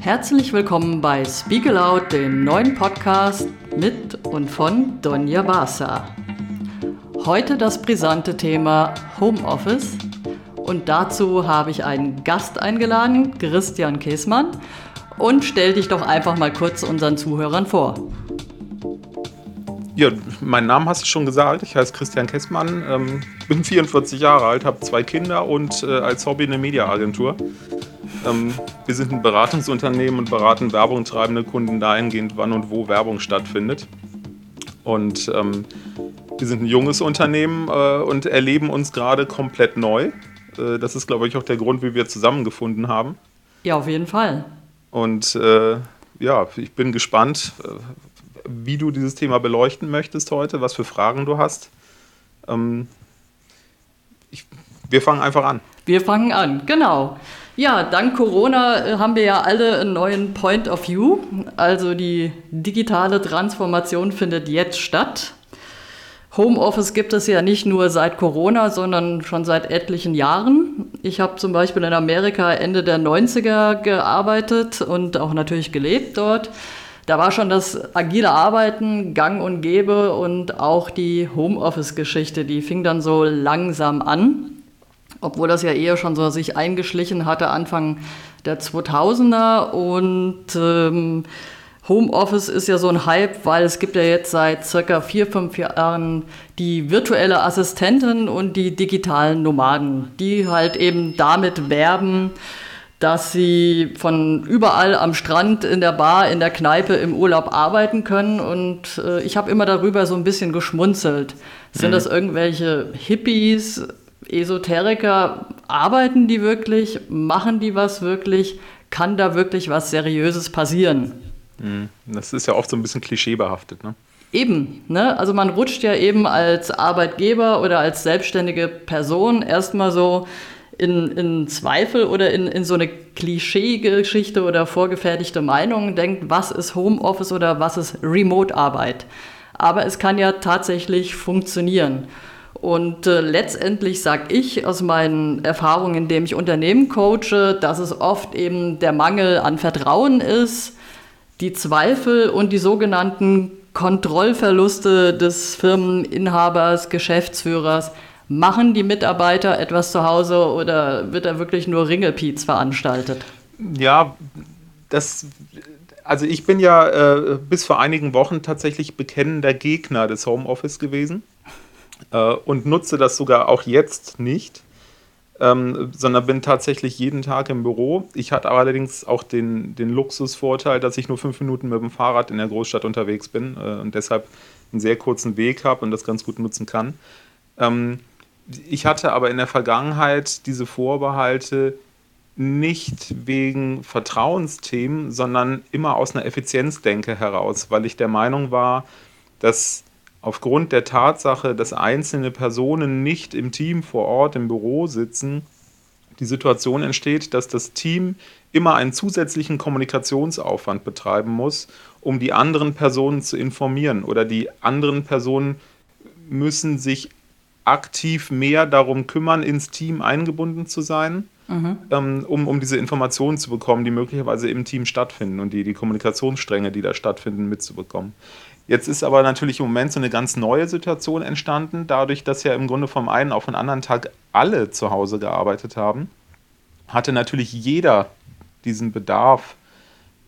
Herzlich willkommen bei Speak Aloud, dem neuen Podcast mit und von Donja Barsa. Heute das brisante Thema Homeoffice und dazu habe ich einen Gast eingeladen, Christian Käßmann. Und stell dich doch einfach mal kurz unseren Zuhörern vor. Ja, meinen Namen hast du schon gesagt. Ich heiße Christian Kessmann, ähm, bin 44 Jahre alt, habe zwei Kinder und äh, als Hobby eine Mediaagentur. Ähm, wir sind ein Beratungsunternehmen und beraten Werbung treibende Kunden dahingehend, wann und wo Werbung stattfindet. Und ähm, wir sind ein junges Unternehmen äh, und erleben uns gerade komplett neu. Äh, das ist, glaube ich, auch der Grund, wie wir zusammengefunden haben. Ja, auf jeden Fall. Und äh, ja, ich bin gespannt, äh, wie du dieses Thema beleuchten möchtest heute, was für Fragen du hast. Ähm, ich, wir fangen einfach an. Wir fangen an, genau. Ja, dank Corona äh, haben wir ja alle einen neuen Point of View. Also die digitale Transformation findet jetzt statt. Homeoffice gibt es ja nicht nur seit Corona, sondern schon seit etlichen Jahren. Ich habe zum Beispiel in Amerika Ende der 90er gearbeitet und auch natürlich gelebt dort. Da war schon das agile Arbeiten gang und gäbe und auch die Homeoffice-Geschichte, die fing dann so langsam an, obwohl das ja eher schon so sich eingeschlichen hatte Anfang der 2000er und ähm, Homeoffice ist ja so ein Hype, weil es gibt ja jetzt seit circa vier, fünf Jahren die virtuelle Assistentin und die digitalen Nomaden, die halt eben damit werben, dass sie von überall am Strand, in der Bar, in der Kneipe, im Urlaub arbeiten können. Und äh, ich habe immer darüber so ein bisschen geschmunzelt. Sind mhm. das irgendwelche Hippies, Esoteriker? Arbeiten die wirklich? Machen die was wirklich? Kann da wirklich was Seriöses passieren? Mhm. Das ist ja oft so ein bisschen klischeebehaftet, ne? Eben, ne? Also man rutscht ja eben als Arbeitgeber oder als selbstständige Person erstmal so in, in Zweifel oder in, in so eine Klischeegeschichte oder vorgefertigte Meinung denkt, was ist Homeoffice oder was ist Remote-Arbeit. Aber es kann ja tatsächlich funktionieren. Und äh, letztendlich sage ich aus meinen Erfahrungen, indem ich Unternehmen coache, dass es oft eben der Mangel an Vertrauen ist, die Zweifel und die sogenannten Kontrollverluste des Firmeninhabers, Geschäftsführers, Machen die Mitarbeiter etwas zu Hause oder wird da wirklich nur Ringelpiez veranstaltet? Ja, das, also ich bin ja äh, bis vor einigen Wochen tatsächlich bekennender Gegner des Homeoffice gewesen äh, und nutze das sogar auch jetzt nicht. Ähm, sondern bin tatsächlich jeden Tag im Büro. Ich hatte allerdings auch den, den Luxusvorteil, dass ich nur fünf Minuten mit dem Fahrrad in der Großstadt unterwegs bin äh, und deshalb einen sehr kurzen Weg habe und das ganz gut nutzen kann. Ähm, ich hatte aber in der Vergangenheit diese Vorbehalte nicht wegen Vertrauensthemen, sondern immer aus einer Effizienzdenke heraus, weil ich der Meinung war, dass aufgrund der Tatsache, dass einzelne Personen nicht im Team vor Ort im Büro sitzen, die Situation entsteht, dass das Team immer einen zusätzlichen Kommunikationsaufwand betreiben muss, um die anderen Personen zu informieren oder die anderen Personen müssen sich aktiv mehr darum kümmern, ins Team eingebunden zu sein, mhm. ähm, um, um diese Informationen zu bekommen, die möglicherweise im Team stattfinden und die, die Kommunikationsstränge, die da stattfinden, mitzubekommen. Jetzt ist aber natürlich im Moment so eine ganz neue Situation entstanden, dadurch, dass ja im Grunde vom einen auf den anderen Tag alle zu Hause gearbeitet haben, hatte natürlich jeder diesen Bedarf,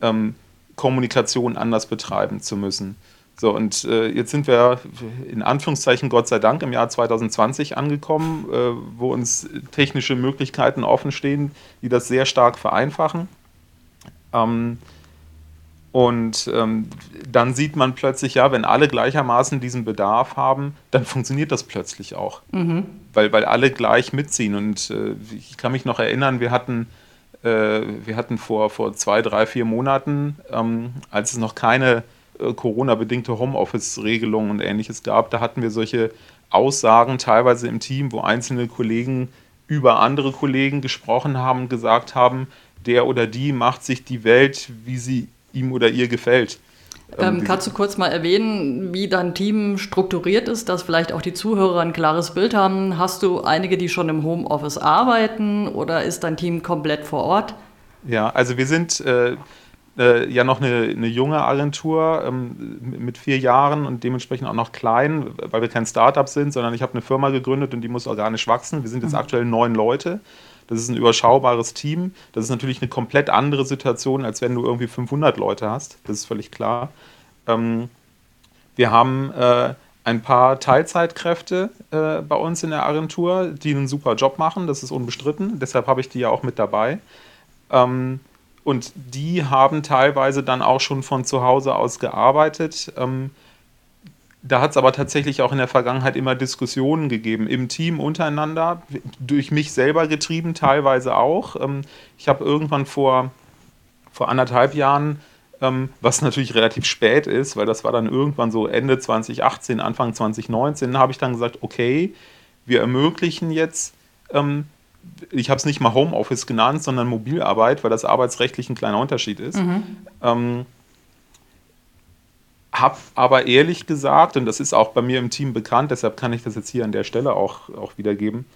ähm, Kommunikation anders betreiben zu müssen. So, und äh, jetzt sind wir in Anführungszeichen Gott sei Dank im Jahr 2020 angekommen, äh, wo uns technische Möglichkeiten offen stehen, die das sehr stark vereinfachen. Ähm, und ähm, dann sieht man plötzlich, ja, wenn alle gleichermaßen diesen Bedarf haben, dann funktioniert das plötzlich auch. Mhm. Weil, weil alle gleich mitziehen. Und äh, ich kann mich noch erinnern, wir hatten, äh, wir hatten vor, vor zwei, drei, vier Monaten, ähm, als es noch keine äh, Corona-bedingte Homeoffice-Regelungen und ähnliches gab, da hatten wir solche Aussagen teilweise im Team, wo einzelne Kollegen über andere Kollegen gesprochen haben, gesagt haben, der oder die macht sich die Welt, wie sie ihm oder ihr gefällt. Ähm, ähm kannst du kurz mal erwähnen, wie dein Team strukturiert ist, dass vielleicht auch die Zuhörer ein klares Bild haben? Hast du einige, die schon im Homeoffice arbeiten oder ist dein Team komplett vor Ort? Ja, also wir sind äh, äh, ja noch eine, eine junge Agentur ähm, mit vier Jahren und dementsprechend auch noch klein, weil wir kein Startup sind, sondern ich habe eine Firma gegründet und die muss organisch wachsen. Wir sind jetzt mhm. aktuell neun Leute. Das ist ein überschaubares Team. Das ist natürlich eine komplett andere Situation, als wenn du irgendwie 500 Leute hast. Das ist völlig klar. Ähm, wir haben äh, ein paar Teilzeitkräfte äh, bei uns in der Agentur, die einen super Job machen. Das ist unbestritten. Deshalb habe ich die ja auch mit dabei. Ähm, und die haben teilweise dann auch schon von zu Hause aus gearbeitet. Ähm, da hat es aber tatsächlich auch in der Vergangenheit immer Diskussionen gegeben, im Team untereinander, durch mich selber getrieben, teilweise auch. Ähm, ich habe irgendwann vor, vor anderthalb Jahren, ähm, was natürlich relativ spät ist, weil das war dann irgendwann so Ende 2018, Anfang 2019, habe ich dann gesagt, okay, wir ermöglichen jetzt ähm, ich habe es nicht mal Homeoffice genannt, sondern Mobilarbeit, weil das arbeitsrechtlich ein kleiner Unterschied ist. Mhm. Ähm, habe aber ehrlich gesagt, und das ist auch bei mir im Team bekannt, deshalb kann ich das jetzt hier an der Stelle auch, auch wiedergeben,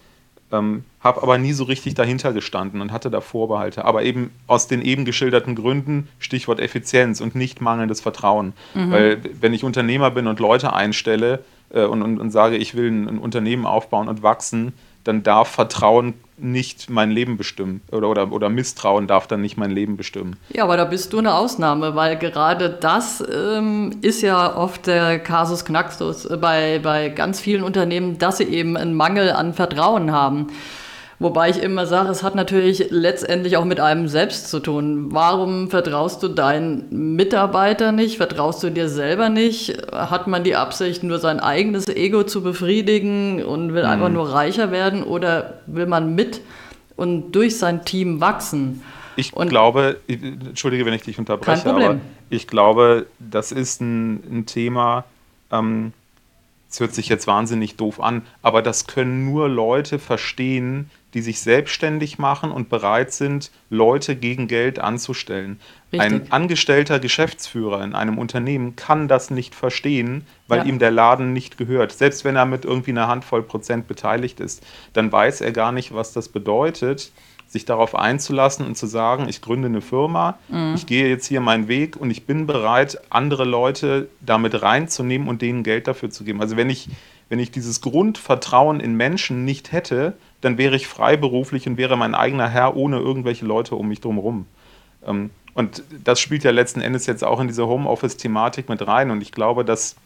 ähm, habe aber nie so richtig dahinter gestanden und hatte da Vorbehalte. Aber eben aus den eben geschilderten Gründen, Stichwort Effizienz und nicht mangelndes Vertrauen. Mhm. Weil wenn ich Unternehmer bin und Leute einstelle äh, und, und, und sage, ich will ein, ein Unternehmen aufbauen und wachsen, dann darf Vertrauen nicht mein Leben bestimmen oder, oder, oder Misstrauen darf dann nicht mein Leben bestimmen. Ja, aber da bist du eine Ausnahme, weil gerade das ähm, ist ja oft der Kasus Knaxus bei, bei ganz vielen Unternehmen, dass sie eben einen Mangel an Vertrauen haben. Wobei ich immer sage, es hat natürlich letztendlich auch mit einem selbst zu tun. Warum vertraust du deinen Mitarbeiter nicht? Vertraust du dir selber nicht? Hat man die Absicht, nur sein eigenes Ego zu befriedigen und will mhm. einfach nur reicher werden? Oder will man mit und durch sein Team wachsen? Ich und glaube, entschuldige, wenn ich dich unterbreche, aber ich glaube, das ist ein, ein Thema, ähm, es hört sich jetzt wahnsinnig doof an, aber das können nur Leute verstehen, die sich selbstständig machen und bereit sind, Leute gegen Geld anzustellen. Richtig. Ein angestellter Geschäftsführer in einem Unternehmen kann das nicht verstehen, weil ja. ihm der Laden nicht gehört. Selbst wenn er mit irgendwie einer Handvoll Prozent beteiligt ist, dann weiß er gar nicht, was das bedeutet, sich darauf einzulassen und zu sagen, ich gründe eine Firma, mhm. ich gehe jetzt hier meinen Weg und ich bin bereit, andere Leute damit reinzunehmen und denen Geld dafür zu geben. Also wenn ich, wenn ich dieses Grundvertrauen in Menschen nicht hätte, dann wäre ich freiberuflich und wäre mein eigener Herr ohne irgendwelche Leute um mich drumherum. Ähm, und das spielt ja letzten Endes jetzt auch in diese Homeoffice-Thematik mit rein. Und ich glaube, dass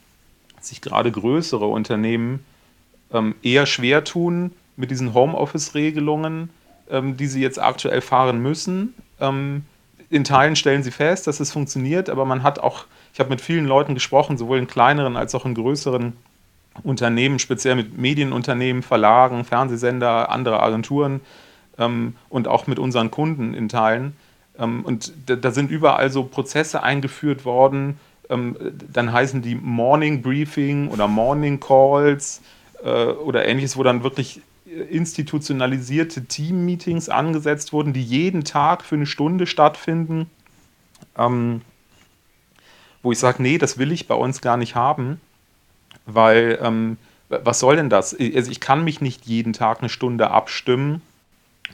sich gerade größere Unternehmen ähm, eher schwer tun mit diesen Homeoffice-Regelungen, ähm, die sie jetzt aktuell fahren müssen. in Teilen stellen sie fest, dass es funktioniert, aber man hat auch, ich habe mit vielen Leuten gesprochen, sowohl in kleineren als auch in größeren Unternehmen, speziell mit Medienunternehmen, Verlagen, Fernsehsender, andere Agenturen ähm, und auch mit unseren Kunden in Teilen. Ähm, und da, da, sind überall so Prozesse eingeführt worden. Ähm, dann heißen die Morning Briefing oder Morning Calls äh, oder ähnliches, wo dann wirklich institutionalisierte Team-Meetings angesetzt wurden, die jeden Tag für eine Stunde stattfinden. Ähm, wo ich sage, nee, das will ich bei uns gar nicht haben weil ähm, was soll denn das? Also ich kann mich nicht jeden Tag eine Stunde abstimmen,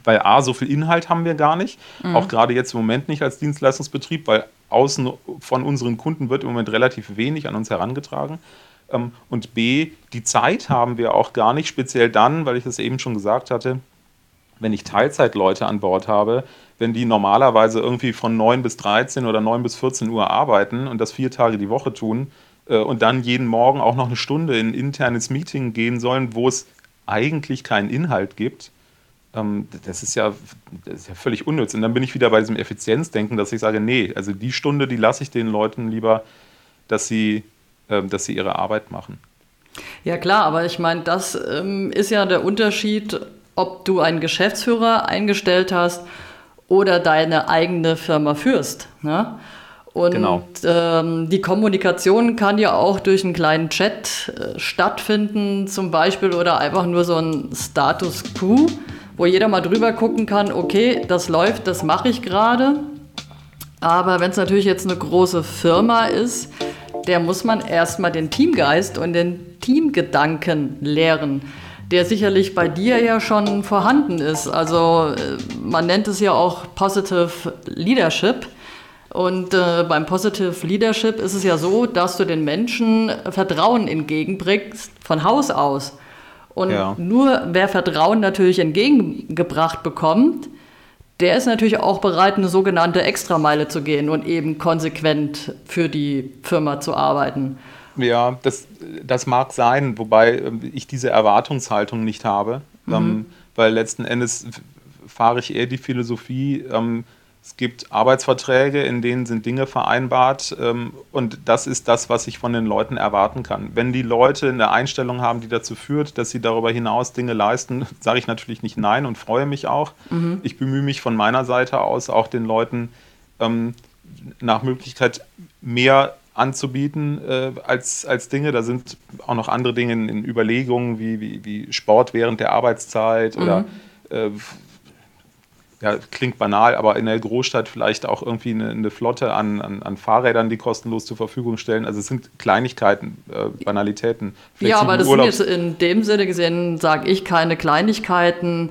weil A, so viel Inhalt haben wir gar nicht, mhm. auch gerade jetzt im Moment nicht als Dienstleistungsbetrieb, weil außen von unseren Kunden wird im Moment relativ wenig an uns herangetragen. Ähm, und B, die Zeit haben wir auch gar nicht, speziell dann, weil ich das eben schon gesagt hatte, wenn ich Teilzeitleute an Bord habe, wenn die normalerweise irgendwie von 9 bis 13 oder 9 bis 14 Uhr arbeiten und das vier Tage die Woche tun, und dann jeden Morgen auch noch eine Stunde in ein internes Meeting gehen sollen, wo es eigentlich keinen Inhalt gibt. Ähm, das ist, ja, das ist ja völlig unnütz. Und dann bin ich wieder bei diesem Effizienzdenken, dass ich sage, nee, also die Stunde, die lasse ich den Leuten lieber, dass sie, ähm, dass sie ihre Arbeit machen. Ja klar, aber ich meine, das ähm, ist ja der Unterschied, ob du einen Geschäftsführer eingestellt hast oder deine eigene Firma führst. Ne? Und genau. ähm, die Kommunikation kann ja auch durch einen kleinen Chat äh, stattfinden, zum Beispiel, oder einfach nur so ein Status Quo, wo jeder mal drüber gucken kann, okay, das läuft, das mache ich gerade. Aber wenn es natürlich jetzt eine große Firma ist, der muss man erstmal den Teamgeist und den Teamgedanken lehren. der sicherlich bei dir ja schon vorhanden ist. Also äh, man nennt es ja auch Positive Leadership. Und äh, beim Positive Leadership ist es ja so, dass du den Menschen Vertrauen entgegenbringst von Haus aus. Und ja. nur wer Vertrauen natürlich entgegengebracht bekommt, der ist natürlich auch bereit, eine sogenannte Extrameile zu gehen und eben konsequent für die Firma zu arbeiten. Ja, das, das mag sein, wobei ähm, ich diese Erwartungshaltung nicht habe, mhm. ähm, weil letzten Endes fahre ich eher die Philosophie, ähm, es gibt Arbeitsverträge, in denen sind Dinge vereinbart ähm, und das ist das, was ich von den Leuten erwarten kann. Wenn die Leute eine Einstellung haben, die dazu führt, dass sie darüber hinaus Dinge leisten, sage ich natürlich nicht nein und freue mich auch. Mhm. Ich bemühe mich von meiner Seite aus auch den Leuten ähm, nach Möglichkeit mehr anzubieten äh, als, als Dinge. Da sind auch noch andere Dinge in, in Überlegungen wie, wie, wie, Sport während der Arbeitszeit mhm. oder äh, ja, klingt banal, aber in der Großstadt vielleicht auch irgendwie eine, eine Flotte an, an, an, Fahrrädern, die kostenlos zur Verfügung stellen. Also es sind Kleinigkeiten, äh, Banalitäten. Ja, aber das Urlaubs sind jetzt in dem Sinne gesehen, sage ich, keine Kleinigkeiten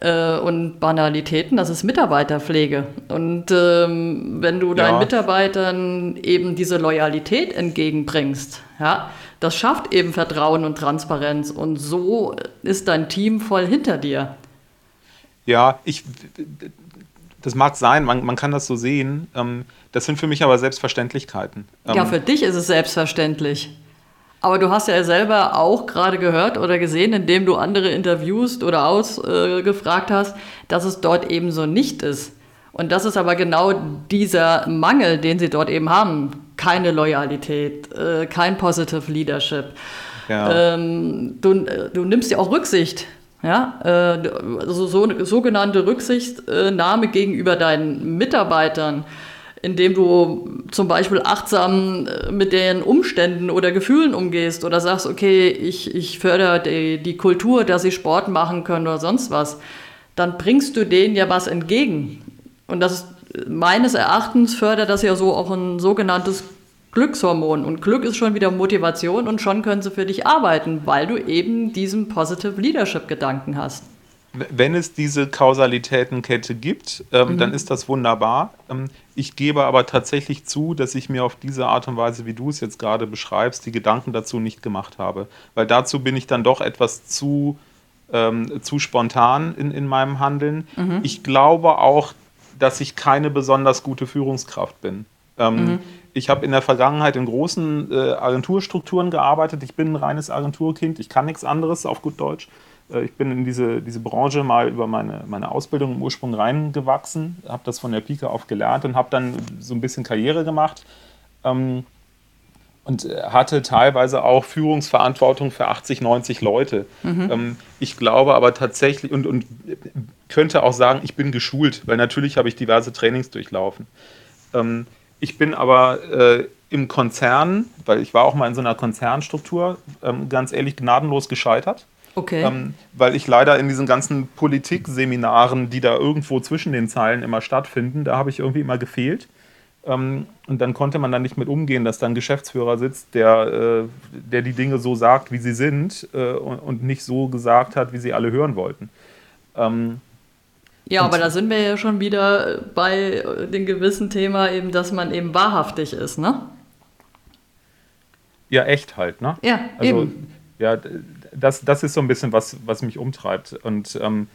äh, und Banalitäten, das ist Mitarbeiterpflege. Und ähm, wenn du deinen ja. Mitarbeitern eben diese Loyalität entgegenbringst, ja, das schafft eben Vertrauen und Transparenz und so ist dein Team voll hinter dir. Ja, ich, das mag sein, man, man kann das so sehen. Ähm, das sind für mich aber Selbstverständlichkeiten. ja, ähm, für dich ist es selbstverständlich. Aber du hast ja selber auch gerade gehört oder gesehen, indem du andere interviewst oder ausgefragt äh, hast, dass es dort eben so nicht ist. Und das ist aber genau dieser Mangel, den sie dort eben haben. Keine Loyalität, äh, kein Positive Leadership. Ja. Ähm, du, du nimmst ja auch Rücksicht ja, äh, also so, sogenannte Rücksichtnahme gegenüber deinen Mitarbeitern, indem du zum Beispiel achtsam äh, mit den Umständen oder Gefühlen umgehst oder sagst, okay, ich, ich fördere die, die Kultur, dass sie Sport machen können oder sonst was, dann bringst du denen ja was entgegen. Und das ist, meines Erachtens fördert das ja so auch ein sogenanntes Glückshormon. Und Glück ist schon wieder Motivation und schon können sie für dich arbeiten, weil du eben diesen Positive Leadership-Gedanken hast. Wenn es diese Kausalitätenkette gibt, ähm, mhm. dann ist das wunderbar. Ähm, ich gebe aber tatsächlich zu, dass ich mir auf diese Art und Weise, wie du es jetzt gerade beschreibst, die Gedanken dazu nicht gemacht habe. Weil dazu bin ich dann doch etwas zu, ähm, zu spontan in, in meinem Handeln. Mhm. Ich glaube auch, dass ich keine besonders gute Führungskraft bin. Ähm, mhm ich habe in der Vergangenheit in großen äh, Agenturstrukturen gearbeitet. Ich bin ein reines Agenturkind, ich kann nichts anderes auf gut Deutsch. Äh, ich bin in diese, diese Branche mal über meine, meine Ausbildung im Ursprung reingewachsen, habe das von der Pike auf gelernt und habe dann so ein bisschen Karriere gemacht. Ähm, und äh, hatte teilweise auch Führungsverantwortung für 80, 90 Leute. Mhm. Ähm, ich glaube aber tatsächlich und, und könnte auch sagen, ich bin geschult, weil natürlich habe ich diverse Trainings durchlaufen. Ähm, ich bin aber äh, im Konzern, weil ich war auch mal in so einer Konzernstruktur, ähm, ganz ehrlich gnadenlos gescheitert. Okay. Ähm, weil ich leider in diesen ganzen Politikseminaren, die da irgendwo zwischen den Zeilen immer stattfinden, da habe ich irgendwie immer gefehlt. Ähm, und dann konnte man da nicht mit umgehen, dass da ein Geschäftsführer sitzt, der, äh, der die Dinge so sagt, wie sie sind äh, und, und, nicht so gesagt hat, wie sie alle hören wollten. Ähm, ja, und aber da sind wir ja schon wieder bei dem gewissen Thema eben, dass man eben wahrhaftig ist, ne? Ja, echt halt, ne? Ja, also, eben. Ja, das, das ist so ein bisschen was, was mich umtreibt. Und ähm,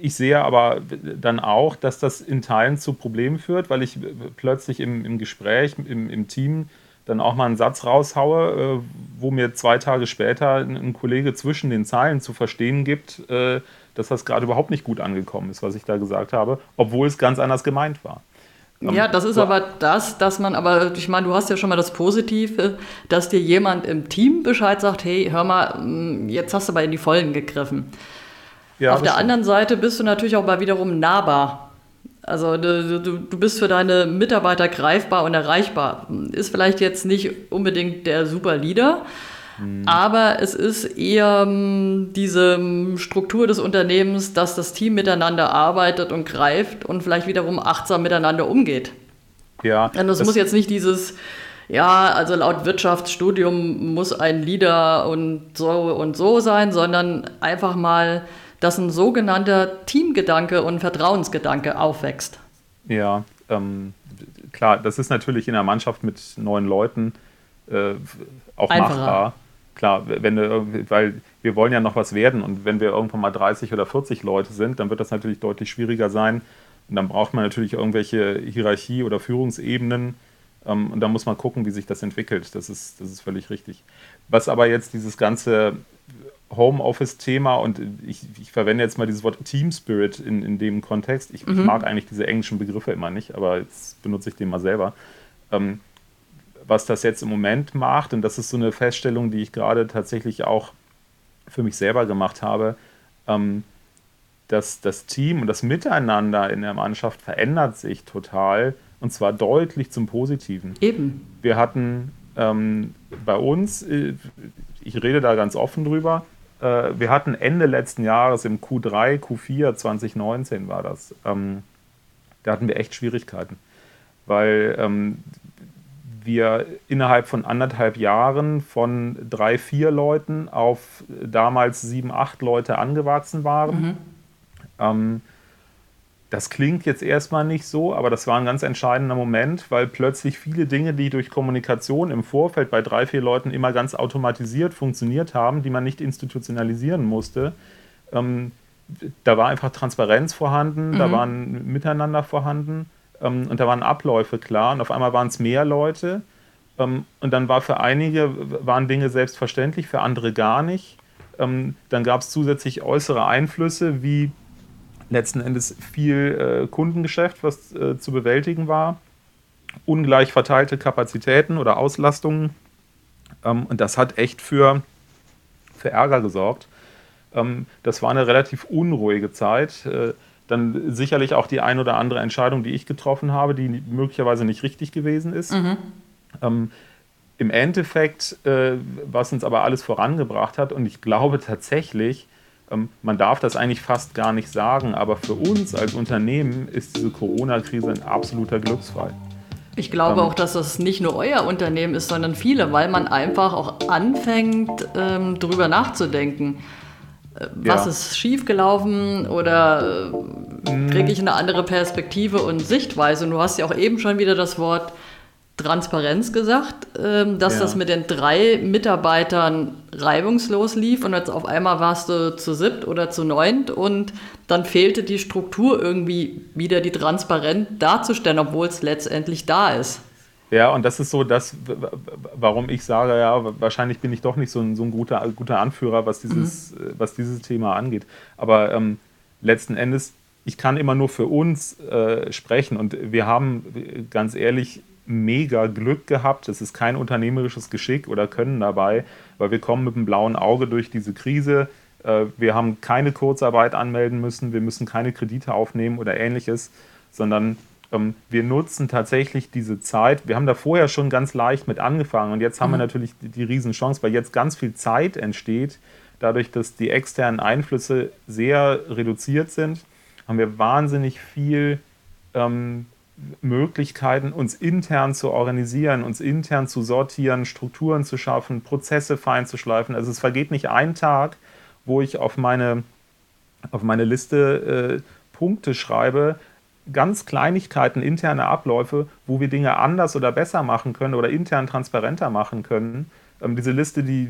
ich sehe aber dann auch, dass das in Teilen zu Problemen führt, weil ich plötzlich im, im Gespräch, im, im Team dann auch mal einen Satz raushaue, äh, wo mir zwei Tage später ein, ein, Kollege zwischen den Zeilen zu verstehen gibt, äh, dass das gerade überhaupt nicht gut angekommen ist, was ich da gesagt habe, obwohl es ganz anders gemeint war. Ja, das ist aber das, dass man, aber ich meine, du hast ja schon mal das Positive, dass dir jemand im Team Bescheid sagt, hey, hör mal, mm, jetzt hast du aber in die Vollen gegriffen. Ja, Auf der stimmt. anderen Seite bist du natürlich auch mal wiederum nahbar. Also du, du, du bist für deine Mitarbeiter greifbar und erreichbar. Ist vielleicht jetzt nicht unbedingt der super Leader, Mhm. Aber es ist eher ähm, diese ähm, Struktur des Unternehmens, dass das Team miteinander arbeitet und greift und vielleicht wiederum achtsam miteinander umgeht. Ja. Und das, das muss jetzt nicht dieses ja, also laut Wirtschaftsstudium muss ein Leader und so und so sein, sondern einfach mal, dass ein sogenannter Teamgedanke und Vertrauensgedanke aufwächst. Ja, ähm, klar, das ist natürlich in einer Mannschaft mit neun Leuten äh, auch Einfacher. machbar. Klar, wenn du, weil wir wollen ja noch was werden und wenn wir irgendwann mal 30 oder 40 Leute sind, dann wird das natürlich deutlich schwieriger sein. Und dann braucht man natürlich irgendwelche Hierarchie- oder Führungsebenen. Ähm, und da muss man gucken, wie sich das entwickelt. Das ist, das ist völlig richtig. Was aber jetzt dieses ganze Homeoffice-Thema und ich, ich, verwende jetzt mal dieses Wort Team Spirit in, in dem Kontext. Ich, mhm. ich, mag eigentlich diese englischen Begriffe immer nicht, aber jetzt benutze ich den mal selber. Ähm, was das jetzt im Moment macht, und das ist so eine Feststellung, die ich gerade tatsächlich auch für mich selber gemacht habe, ähm, dass das Team und das Miteinander in der Mannschaft verändert sich total und zwar deutlich zum Positiven. Eben. Wir hatten ähm, bei uns, äh, ich rede da ganz offen drüber, äh, wir hatten Ende letzten Jahres im Q3, Q4 2019 war das, ähm, da hatten wir echt Schwierigkeiten, weil ähm, wir innerhalb von anderthalb Jahren von drei, vier Leuten auf damals sieben, acht Leute angewachsen waren. Mhm. Ähm, das klingt jetzt erstmal nicht so, aber das war ein ganz entscheidender Moment, weil plötzlich viele Dinge, die durch Kommunikation im Vorfeld bei drei, vier Leuten immer ganz automatisiert funktioniert haben, die man nicht institutionalisieren musste, ähm, da war einfach Transparenz vorhanden, mhm. da waren Miteinander vorhanden ähm, und da waren Abläufe klar und auf einmal waren es mehr Leute ähm, und dann war für einige waren Dinge selbstverständlich, für andere gar nicht. Ähm, dann gab es zusätzlich äußere Einflüsse wie letzten Endes viel äh, Kundengeschäft, was äh, zu bewältigen war, ungleich verteilte Kapazitäten oder Auslastungen. Ähm, und das hat echt für, für Ärger gesorgt. Ähm, das war eine relativ unruhige Zeit. Dann sicherlich auch die ein oder andere Entscheidung, die ich getroffen habe, die möglicherweise nicht richtig gewesen ist. Mhm. Ähm, Im Endeffekt, äh, was uns aber alles vorangebracht hat, und ich glaube tatsächlich, ähm, man darf das eigentlich fast gar nicht sagen, aber für uns als Unternehmen ist diese Corona-Krise ein absoluter Glücksfall. Ich glaube ähm, auch, dass das nicht nur euer Unternehmen ist, sondern viele, weil man einfach auch anfängt, ähm, darüber nachzudenken. Was ja. ist schiefgelaufen oder äh, mhm. kriege ich eine andere Perspektive und Sichtweise? Und du hast ja auch eben schon wieder das Wort Transparenz gesagt, ähm, dass ja. das mit den drei Mitarbeitern reibungslos lief und jetzt auf einmal warst du zu siebt oder zu neunt und dann fehlte die Struktur irgendwie wieder die Transparenz darzustellen, obwohl es letztendlich da ist. Ja, und das ist so das, warum ich sage, ja, wahrscheinlich bin ich doch nicht so ein, so ein guter, guter Anführer, was dieses, mhm. was dieses Thema angeht. Aber ähm, letzten Endes, ich kann immer nur für uns äh, sprechen und wir haben ganz ehrlich mega Glück gehabt. Es ist kein unternehmerisches Geschick oder Können dabei, weil wir kommen mit einem blauen Auge durch diese Krise. Äh, wir haben keine Kurzarbeit anmelden müssen, wir müssen keine Kredite aufnehmen oder ähnliches, sondern wir nutzen tatsächlich diese Zeit. Wir haben da vorher schon ganz leicht mit angefangen und jetzt haben mhm. wir natürlich die, die Riesenchance, weil jetzt ganz viel Zeit entsteht, dadurch, dass die externen Einflüsse sehr reduziert sind, haben wir wahnsinnig viel ähm, Möglichkeiten, uns intern zu organisieren, uns intern zu sortieren, Strukturen zu schaffen, Prozesse fein zu schleifen. Also es vergeht nicht ein Tag, wo ich auf meine, auf meine Liste äh, Punkte schreibe, ganz Kleinigkeiten, interne Abläufe, wo wir Dinge anders oder besser machen können oder intern transparenter machen können. Ähm, diese Liste, die,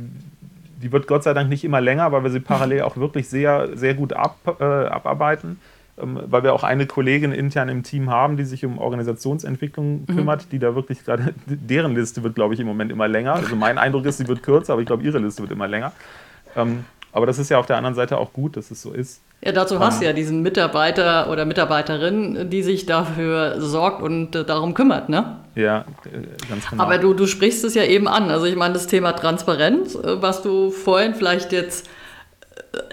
die wird Gott sei Dank nicht immer länger, weil wir sie parallel auch wirklich sehr, sehr gut ab, äh, abarbeiten. Ähm, weil wir auch eine Kollegin intern im Team haben, die sich um Organisationsentwicklung mhm. kümmert, die da wirklich gerade, deren Liste wird, glaube ich, im Moment immer länger. Also mein Eindruck ist, sie wird kürzer, aber ich glaube, ihre Liste wird immer länger. Ähm, aber das ist ja auf der anderen Seite auch gut, dass es so ist. Ja, dazu hast du ja diesen Mitarbeiter oder Mitarbeiterin, die sich dafür sorgt und äh, darum kümmert, ne? Ja, äh, ganz genau. Aber du, du sprichst es ja eben an. Also ich meine, das Thema Transparenz, äh, was du vorhin vielleicht jetzt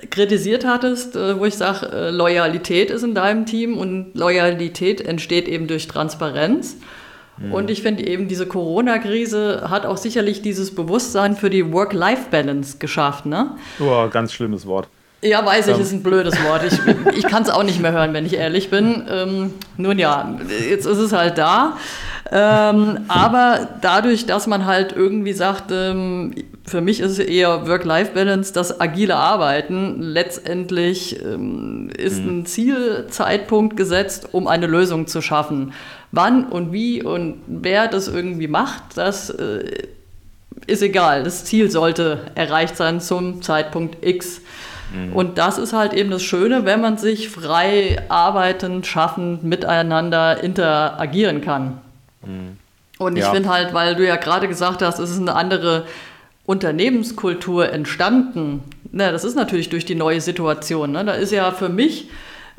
kritisiert hattest, äh, wo ich sage, äh, Loyalität ist in deinem Team und Loyalität entsteht eben durch Transparenz. Und ich finde eben, diese Corona-Krise hat auch sicherlich dieses Bewusstsein für die Work-Life-Balance geschafft. Ne? Oh, ganz schlimmes Wort. Ja, weiß ich, ähm. ist ein blödes Wort. Ich, ich kann es auch nicht mehr hören, wenn ich ehrlich bin. Ähm, nun ja, jetzt ist es halt da. ähm, aber dadurch, dass man halt irgendwie sagt, ähm, für mich ist es eher Work-Life-Balance, das agile Arbeiten, letztendlich ähm, ist mhm. ein Zielzeitpunkt gesetzt, um eine Lösung zu schaffen. Wann und wie und wer das irgendwie macht, das äh, ist egal. Das Ziel sollte erreicht sein zum Zeitpunkt X. Mhm. Und das ist halt eben das Schöne, wenn man sich frei arbeiten, schaffen, miteinander interagieren kann. Mhm. Und ich ja. finde halt, weil du ja gerade gesagt hast, es ist eine andere Unternehmenskultur entstanden. Na, das ist natürlich durch die neue Situation. Ne? Da ist ja für mich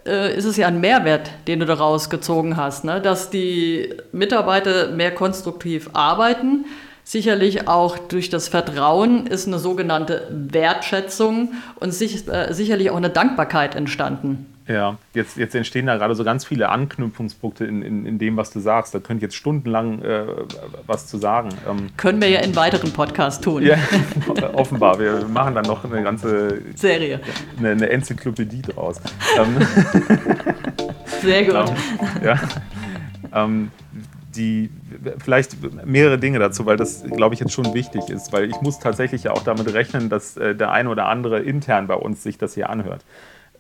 äh, ist es ja ein Mehrwert, den du daraus gezogen hast, ne? dass die Mitarbeiter mehr konstruktiv arbeiten, Sicherlich auch durch das Vertrauen ist eine sogenannte Wertschätzung und sich, äh, sicherlich auch eine Dankbarkeit entstanden. Ja, jetzt, jetzt entstehen da gerade so ganz viele Anknüpfungspunkte in, in, in dem, was du sagst. Da könnte ich jetzt stundenlang äh, was zu sagen. Ähm, Können wir ja in weiteren Podcasts tun. Ja, offenbar. Wir machen dann noch eine ganze Serie. Eine, eine Enzyklopädie draus. Ähm, Sehr gut. ja. Ähm, die vielleicht mehrere Dinge dazu, weil das, glaube ich, jetzt schon wichtig ist, weil ich muss tatsächlich ja auch damit rechnen, dass äh, der eine oder andere intern bei uns sich das hier anhört.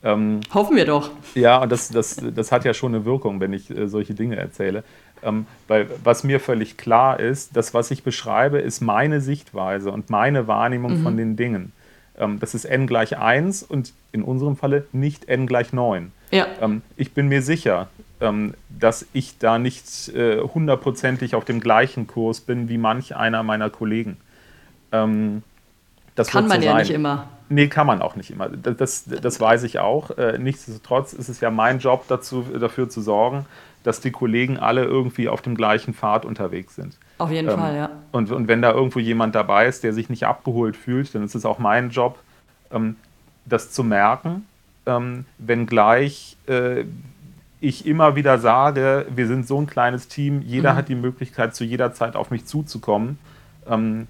Ähm, Hoffen wir doch. Ja, und das, das, das hat ja schon eine Wirkung, wenn ich äh, solche Dinge erzähle. Ähm, weil was mir völlig klar ist, das, was ich beschreibe, ist meine Sichtweise und meine Wahrnehmung mhm. von den Dingen. Ähm, das ist n gleich 1 und in unserem Falle nicht n gleich 9. Ja. Ähm, ich bin mir sicher, ähm, dass ich da nicht äh, hundertprozentig auf dem gleichen Kurs bin wie manch einer meiner Kollegen. Ähm, das kann man so ja nicht immer. Nee, kann man auch nicht immer. Das, das, weiß ich auch. Äh, nichtsdestotrotz ist es ja mein Job, dazu, dafür zu sorgen, dass die Kollegen alle irgendwie auf dem gleichen Pfad unterwegs sind. Auf jeden ähm, Fall, ja. Und, und wenn da irgendwo jemand dabei ist, der sich nicht abgeholt fühlt, dann ist es auch mein Job, ähm, das zu merken, ähm, wenngleich äh, ich immer wieder sage, wir sind so ein kleines Team, jeder mhm. hat die Möglichkeit, zu jeder Zeit auf mich zuzukommen. Ähm,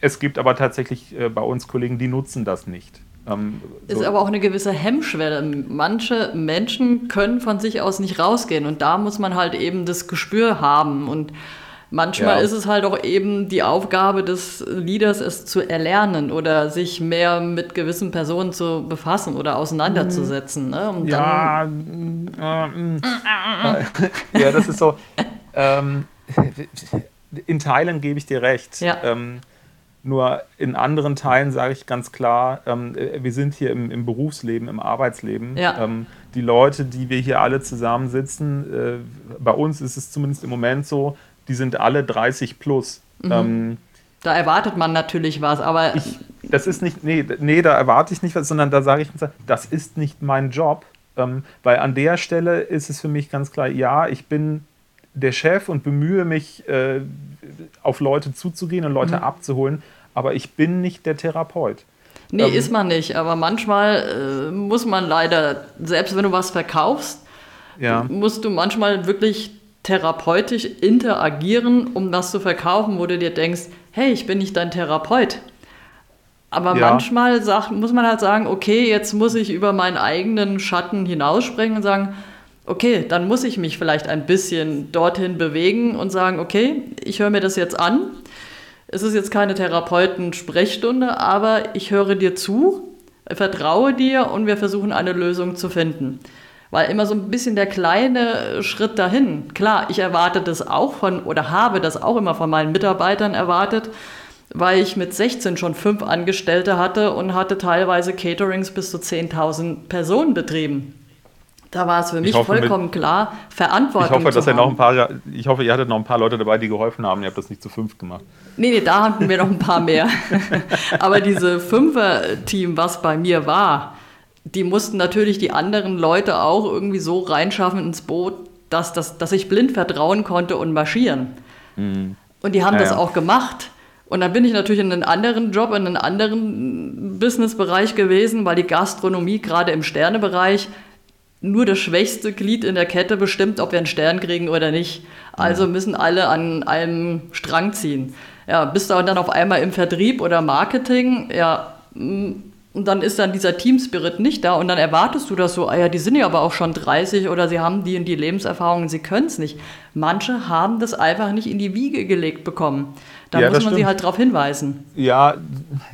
es gibt aber tatsächlich äh, bei uns Kollegen, die nutzen das nicht. Ähm, so. Ist aber auch eine gewisse Hemmschwelle. Manche Menschen können von sich aus nicht rausgehen und da muss man halt eben das Gespür haben und Manchmal ja. ist es halt auch eben die Aufgabe des Leaders, es zu erlernen oder sich mehr mit gewissen Personen zu befassen oder auseinanderzusetzen. Ne? Und ja, äh, äh, ja, das ist so. Ähm, in Teilen gebe ich dir recht. Ja. Ähm, nur in anderen Teilen sage ich ganz klar, ähm, wir sind hier im, im, Berufsleben, im Arbeitsleben. Ja. Ähm, die Leute, die wir hier alle zusammensitzen, äh, bei uns ist es zumindest im Moment so, die sind alle 30 plus. Mhm. Ähm, da erwartet man natürlich was, aber. Ich, das ist nicht, nee, nee, da erwarte ich nicht was, sondern da sage ich, das ist nicht mein Job. Ähm, weil an der Stelle ist es für mich ganz klar, ja, ich bin der Chef und bemühe mich, äh, auf Leute zuzugehen und Leute mhm. abzuholen, aber ich bin nicht der Therapeut. Nee, ähm, ist man nicht, aber manchmal äh, muss man leider, selbst wenn du was verkaufst, ja. musst du manchmal wirklich therapeutisch interagieren, um das zu verkaufen, wo du dir denkst, hey, ich bin nicht dein Therapeut. Aber ja. manchmal sagt, muss man halt sagen, okay, jetzt muss ich über meinen eigenen Schatten hinausspringen und sagen, okay, dann muss ich mich vielleicht ein bisschen dorthin bewegen und sagen, okay, ich höre mir das jetzt an. Es ist jetzt keine Therapeuten-Sprechstunde, aber ich höre dir zu, vertraue dir und wir versuchen eine Lösung zu finden. Weil immer so ein bisschen der kleine Schritt dahin. Klar, ich erwarte das auch von oder habe das auch immer von meinen Mitarbeitern erwartet, weil ich mit 16 schon fünf Angestellte hatte und hatte teilweise Caterings bis zu 10.000 Personen betrieben. Da war es für mich hoffe, vollkommen mit, klar, Verantwortung ich hoffe, dass ihr noch ein paar, ich hoffe, ihr hattet noch ein paar Leute dabei, die geholfen haben. Ihr habt das nicht zu fünf gemacht. Nee, nee, da hatten wir noch ein paar mehr. Aber diese Fünfer-Team, was bei mir war, die mussten natürlich die anderen Leute auch irgendwie so reinschaffen ins Boot, dass, dass, dass ich blind vertrauen konnte und marschieren. Mhm. Und die haben ja, das auch gemacht. Und dann bin ich natürlich in einen anderen Job, in einen anderen Businessbereich gewesen, weil die Gastronomie gerade im Sternebereich nur das schwächste Glied in der Kette bestimmt, ob wir einen Stern kriegen oder nicht. Also müssen alle an einem Strang ziehen. Ja, bist du dann auf einmal im Vertrieb oder Marketing, ja, und dann ist dann dieser Teamspirit nicht da und dann erwartest du das so, ah ja, die sind ja aber auch schon 30 oder sie haben die und die Lebenserfahrung, sie können es nicht. Manche haben das einfach nicht in die Wiege gelegt bekommen. Da ja, muss man sie halt darauf hinweisen. Ja,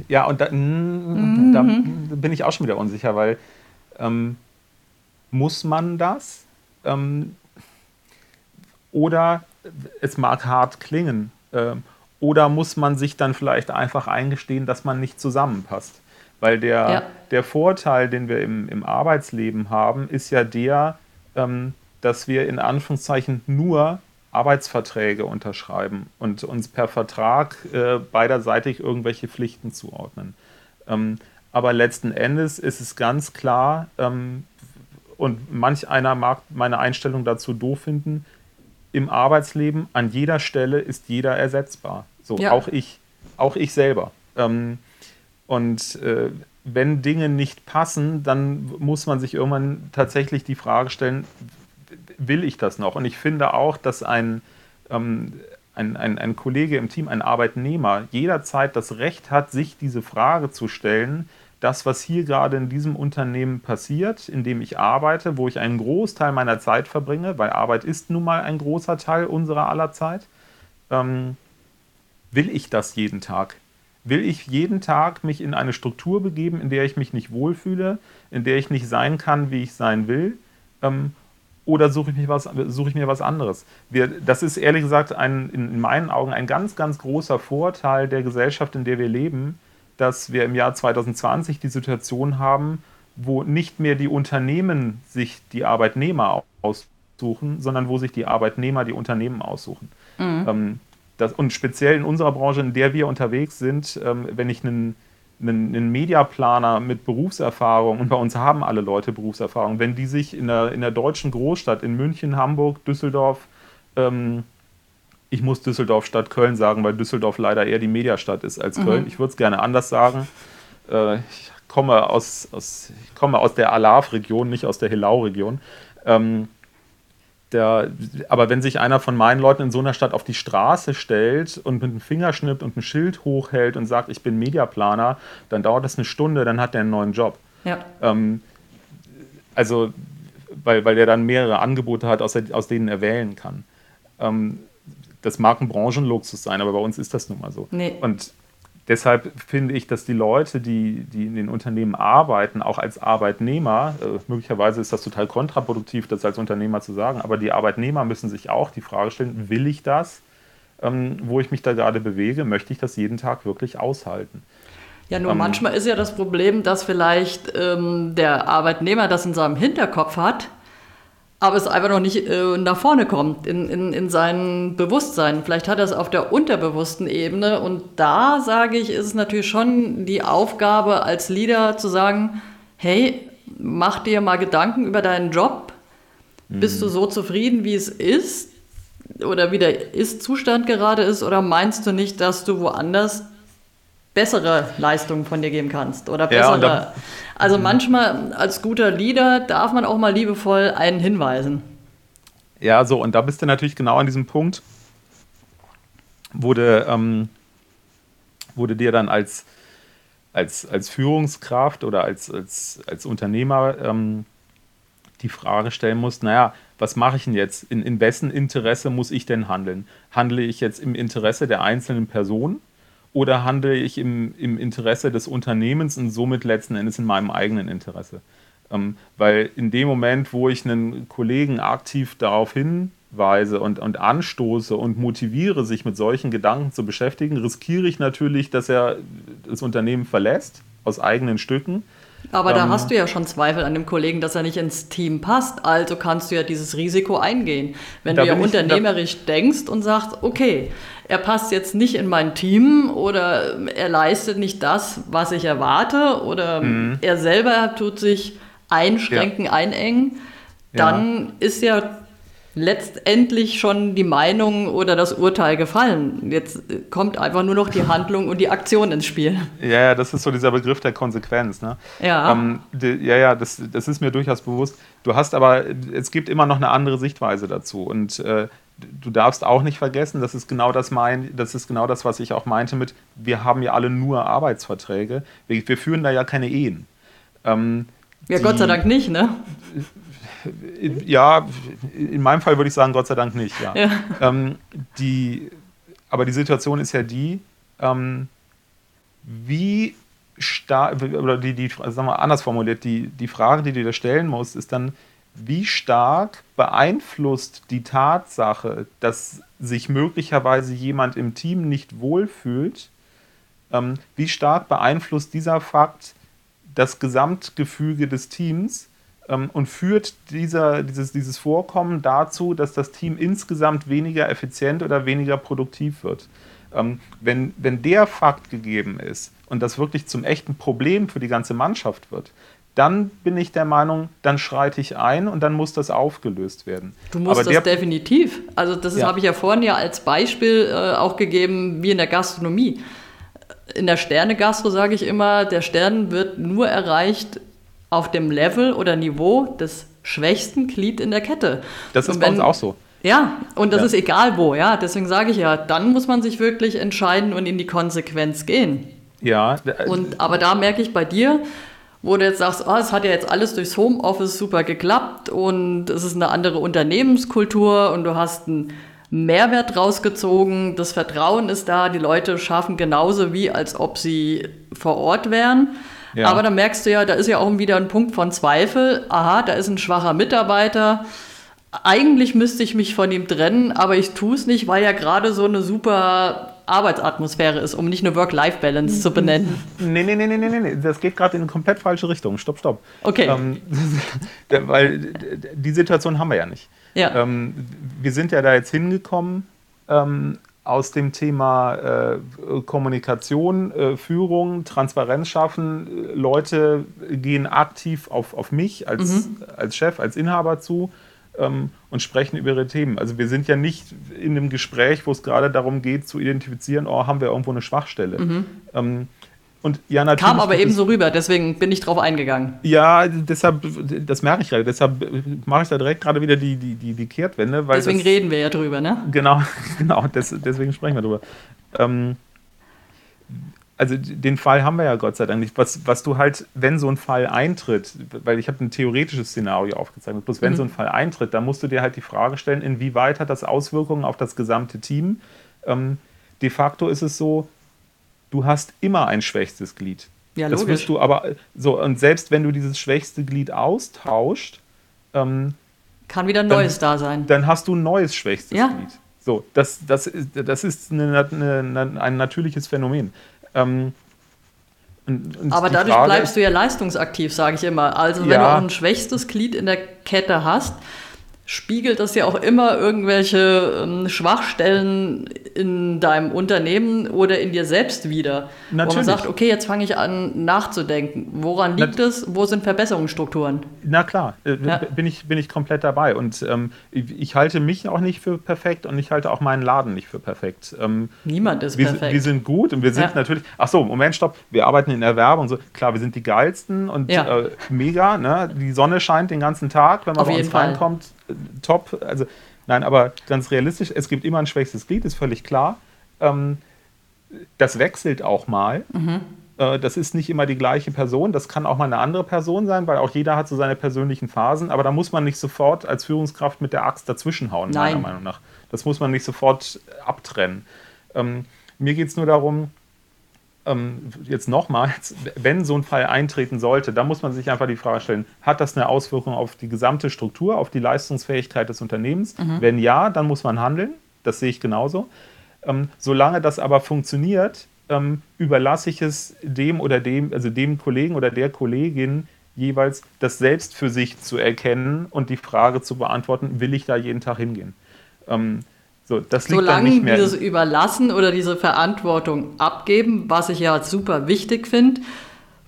ja, und da, mhm. da, bin ich auch schon wieder unsicher, weil ähm, muss man das? Ähm, oder es mag hart klingen. Ähm, oder muss man sich dann vielleicht einfach eingestehen, dass man nicht zusammenpasst? Weil der, ja. der Vorteil, den wir im, im Arbeitsleben haben, ist ja der, ähm, dass wir in Anführungszeichen nur Arbeitsverträge unterschreiben und uns per Vertrag äh, beiderseitig irgendwelche Pflichten zuordnen. Ähm, aber letzten Endes ist es ganz klar, ähm, und manch einer mag meine Einstellung dazu doof finden, im Arbeitsleben an jeder Stelle ist jeder ersetzbar. So, ja. auch ich, auch ich selber. Ähm, und äh, wenn Dinge nicht passen, dann muss man sich irgendwann tatsächlich die Frage stellen, will ich das noch? Und ich finde auch, dass ein, ähm, ein, ein, ein Kollege im Team, ein Arbeitnehmer, jederzeit das Recht hat, sich diese Frage zu stellen, das, was hier gerade in diesem Unternehmen passiert, in dem ich arbeite, wo ich einen Großteil meiner Zeit verbringe, weil Arbeit ist nun mal ein großer Teil unserer aller Zeit, ähm, will ich das jeden Tag? Will ich jeden Tag mich in eine Struktur begeben, in der ich mich nicht wohlfühle, in der ich nicht sein kann, wie ich sein will? Ähm, oder suche ich, was, suche ich mir was anderes? Wir, das ist ehrlich gesagt ein, in, in meinen Augen ein ganz, ganz großer Vorteil der Gesellschaft, in der wir leben, dass wir im Jahr 2020 die Situation haben, wo nicht mehr die Unternehmen sich die Arbeitnehmer aussuchen, sondern wo sich die Arbeitnehmer die Unternehmen aussuchen. Mhm. Ähm, das, und speziell in unserer Branche, in der wir unterwegs sind, ähm, wenn ich einen, einen, einen, Mediaplaner mit Berufserfahrung, und bei uns haben alle Leute Berufserfahrung, wenn die sich in der, in der deutschen Großstadt, in München, Hamburg, Düsseldorf, ähm, ich muss Düsseldorf statt Köln sagen, weil Düsseldorf leider eher die Mediastadt ist als Köln. Mhm. Ich würde es gerne anders sagen. Äh, ich, komme aus, aus, ich komme aus der Alav-Region, nicht aus der Hillau-Region. Ähm, der, aber wenn sich einer von meinen Leuten in so einer Stadt auf die Straße stellt und mit einem Fingerschnipp und ein Schild hochhält und sagt, ich bin Mediaplaner, dann dauert das eine Stunde, dann hat er einen neuen Job. Ja. Ähm, also, weil, weil er dann mehrere Angebote hat, aus, aus denen er wählen kann. Ähm, das mag ein Branchenluxus sein, aber bei uns ist das nun mal so. Nee. Und deshalb finde ich, dass die Leute, die, die in den Unternehmen arbeiten, auch als Arbeitnehmer, äh, möglicherweise ist das total kontraproduktiv, das als Unternehmer zu sagen, aber die Arbeitnehmer müssen sich auch die Frage stellen, will ich das, ähm, wo ich mich da gerade bewege, möchte ich das jeden Tag wirklich aushalten? Ja, nur ähm, manchmal ist ja das Problem, dass vielleicht ähm, der Arbeitnehmer das in seinem Hinterkopf hat aber es einfach noch nicht äh, nach vorne kommt in, in, in sein Bewusstsein. Vielleicht hat er es auf der unterbewussten Ebene und da sage ich, ist es natürlich schon die Aufgabe als Leader zu sagen, hey, mach dir mal Gedanken über deinen Job. Mhm. Bist du so zufrieden, wie es ist? Oder wie der Ist-Zustand gerade ist? Oder meinst du nicht, dass du woanders bessere Leistungen von dir geben kannst oder bessere. Ja, also manchmal als guter Leader darf man auch mal liebevoll einen hinweisen. Ja, so, und da bist du natürlich genau an diesem Punkt, wo du, ähm, wo du dir dann als, als, als Führungskraft oder als, als, als Unternehmer ähm, die Frage stellen musst, naja, was mache ich denn jetzt? In, in wessen Interesse muss ich denn handeln? Handle ich jetzt im Interesse der einzelnen Person oder handle ich im, im Interesse des Unternehmens und somit letzten Endes in meinem eigenen Interesse? Ähm, weil in dem Moment, wo ich einen Kollegen aktiv darauf hinweise und, und anstoße und motiviere, sich mit solchen Gedanken zu beschäftigen, riskiere ich natürlich, dass er das Unternehmen verlässt aus eigenen Stücken. Aber ähm, da hast du ja schon Zweifel an dem Kollegen, dass er nicht ins Team passt. Also kannst du ja dieses Risiko eingehen. Wenn du ja unternehmerisch ich, denkst und sagst, okay, er passt jetzt nicht in mein Team oder er leistet nicht das, was ich erwarte oder mhm. er selber tut sich einschränken, ja. einengen, dann ja. ist ja letztendlich schon die Meinung oder das Urteil gefallen. Jetzt kommt einfach nur noch die Handlung und die Aktion ins Spiel. Ja, ja das ist so dieser Begriff der Konsequenz. Ne? Ja. Ähm, die, ja, ja, das, das ist mir durchaus bewusst. Du hast aber, es gibt immer noch eine andere Sichtweise dazu. Und äh, du darfst auch nicht vergessen, das ist genau das mein, das ist genau das, was ich auch meinte mit, wir haben ja alle nur Arbeitsverträge. Wir, wir führen da ja keine Ehen. Ähm, ja, die, Gott sei Dank nicht, ne? Ja, in meinem Fall würde ich sagen, Gott sei Dank nicht, ja. ja. Ähm, die, aber die Situation ist ja die, ähm, wie stark, oder die, die sagen wir anders formuliert, die, die Frage, die du dir stellen musst, ist dann, wie stark beeinflusst die Tatsache, dass sich möglicherweise jemand im Team nicht wohlfühlt, ähm, wie stark beeinflusst dieser Fakt das Gesamtgefüge des Teams und führt dieser, dieses, dieses Vorkommen dazu, dass das Team insgesamt weniger effizient oder weniger produktiv wird. Ähm, wenn, wenn der Fakt gegeben ist und das wirklich zum echten Problem für die ganze Mannschaft wird, dann bin ich der Meinung, dann schreite ich ein und dann muss das aufgelöst werden. Du musst Aber das definitiv. Also das ja. habe ich ja vorhin ja als Beispiel äh, auch gegeben, wie in der Gastronomie. In der Sterne-Gastro sage ich immer, der Stern wird nur erreicht auf dem Level oder Niveau des schwächsten Glied in der Kette. Das ist wenn, bei uns auch so. Ja, und das ja. ist egal wo, ja. Deswegen sage ich ja, dann muss man sich wirklich entscheiden und in die Konsequenz gehen. Ja. Und, aber da merke ich bei dir, wo du jetzt sagst, oh, es hat ja jetzt alles durchs Homeoffice super geklappt und es ist eine andere Unternehmenskultur und du hast einen Mehrwert rausgezogen, das Vertrauen ist da, die Leute schaffen genauso wie, als ob sie vor Ort wären. Ja. Aber dann merkst du ja, da ist ja auch wieder ein Punkt von Zweifel. Aha, da ist ein schwacher Mitarbeiter. Eigentlich müsste ich mich von ihm trennen, aber ich tue es nicht, weil ja gerade so eine super Arbeitsatmosphäre ist, um nicht eine Work-Life-Balance zu benennen. Nee, nee, nee, nee, nee, nee. das geht gerade in eine komplett falsche Richtung. Stopp, stopp. Okay. Ähm, weil die Situation haben wir ja nicht. Ja. Ähm, wir sind ja da jetzt hingekommen ähm, aus dem Thema äh, Kommunikation, äh, Führung, Transparenz schaffen. Leute gehen aktiv auf, auf mich als, mhm. als Chef, als Inhaber zu ähm, und sprechen über ihre Themen. Also wir sind ja nicht in einem Gespräch, wo es gerade darum geht, zu identifizieren, oh, haben wir irgendwo eine Schwachstelle. Mhm. Ähm, und ja, natürlich Kam aber eben so rüber, deswegen bin ich drauf eingegangen. Ja, deshalb, das merke ich gerade, deshalb mache ich da direkt gerade wieder die, die, die, die Kehrtwende. Deswegen das, reden wir ja drüber, ne? Genau, genau, des, deswegen sprechen wir drüber. Ähm, also den Fall haben wir ja Gott sei Dank nicht. Was, was du halt, wenn so ein Fall eintritt, weil ich habe ein theoretisches Szenario aufgezeigt, bloß wenn mhm. so ein Fall eintritt, dann musst du dir halt die Frage stellen, inwieweit hat das Auswirkungen auf das gesamte Team? Ähm, de facto ist es so, du hast immer ein schwächstes Glied. Ja, das wirst du aber so, und selbst wenn du dieses schwächste Glied austauscht, ähm, kann wieder ein neues dann, da sein. Dann hast du ein neues schwächstes ja. Glied. So, das, das, das ist eine, eine, ein natürliches Phänomen. Ähm, und, und Aber dadurch Frage, bleibst du ja leistungsaktiv, sage ich immer. Also wenn ja. du auch ein schwächstes Glied in der Kette hast, spiegelt das ja auch immer irgendwelche ähm, Schwachstellen in deinem Unternehmen oder in dir selbst wieder. Natürlich. Wo man sagt, okay, jetzt fange ich an nachzudenken. Woran liegt Na, es? Wo sind Verbesserungsstrukturen? Na klar, äh, ja. bin, ich, bin ich komplett dabei. Und ähm, ich, ich, halte mich auch nicht für perfekt und ich halte auch meinen Laden nicht für perfekt. Ähm, Niemand ist wir, perfekt. Wir sind gut und wir sind ja. natürlich, ach so, Moment, stopp, wir arbeiten in der Werbung. So, klar, wir sind die geilsten und ja. äh, mega. Ne? Die Sonne scheint den ganzen Tag, wenn man Auf bei uns reinkommt top. Also, nein, aber ganz realistisch, es gibt immer ein schwächstes Glied, ist völlig klar. Ähm, das wechselt auch mal. Mhm. Äh, das ist nicht immer die gleiche Person, das kann auch mal eine andere Person sein, weil auch jeder hat so seine persönlichen Phasen, aber da muss man nicht sofort als Führungskraft mit der Axt dazwischenhauen, Nein. meiner Meinung nach. Das muss man nicht sofort abtrennen. Ähm, mir geht es nur darum, ähm, jetzt nochmals, wenn so ein Fall eintreten sollte, dann muss man sich einfach die Frage stellen, hat das eine Auswirkung auf die gesamte Struktur, auf die Leistungsfähigkeit des Unternehmens? Mhm. Wenn ja, dann muss man handeln. Das sehe ich genauso. Ähm, solange das aber funktioniert, ähm, überlasse ich es dem oder dem, also dem Kollegen oder der Kollegin jeweils, das selbst für sich zu erkennen und die Frage zu beantworten, will ich da jeden Tag hingehen? Ähm, so, das liegt Solange nicht mehr dieses Überlassen oder diese Verantwortung abgeben, was ich ja super wichtig finde,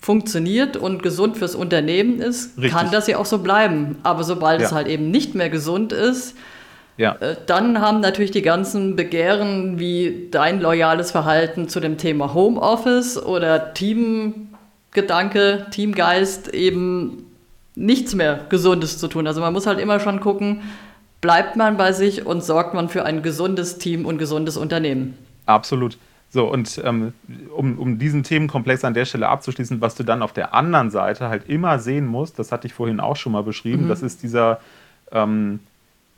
funktioniert und gesund fürs Unternehmen ist, Richtig. kann das ja auch so bleiben. Aber sobald ja. es halt eben nicht mehr gesund ist, ja. äh, dann haben natürlich die ganzen Begehren wie dein loyales Verhalten zu dem Thema Homeoffice oder Teamgedanke, Teamgeist eben nichts mehr Gesundes zu tun. Also man muss halt immer schon gucken, bleibt man bei sich und sorgt man für ein gesundes Team und gesundes Unternehmen. Absolut. So, und ähm, um, um diesen Themenkomplex an der Stelle abzuschließen, was du dann auf der anderen Seite halt immer sehen musst, das hatte ich vorhin auch schon mal beschrieben, mhm. das ist dieser, ähm,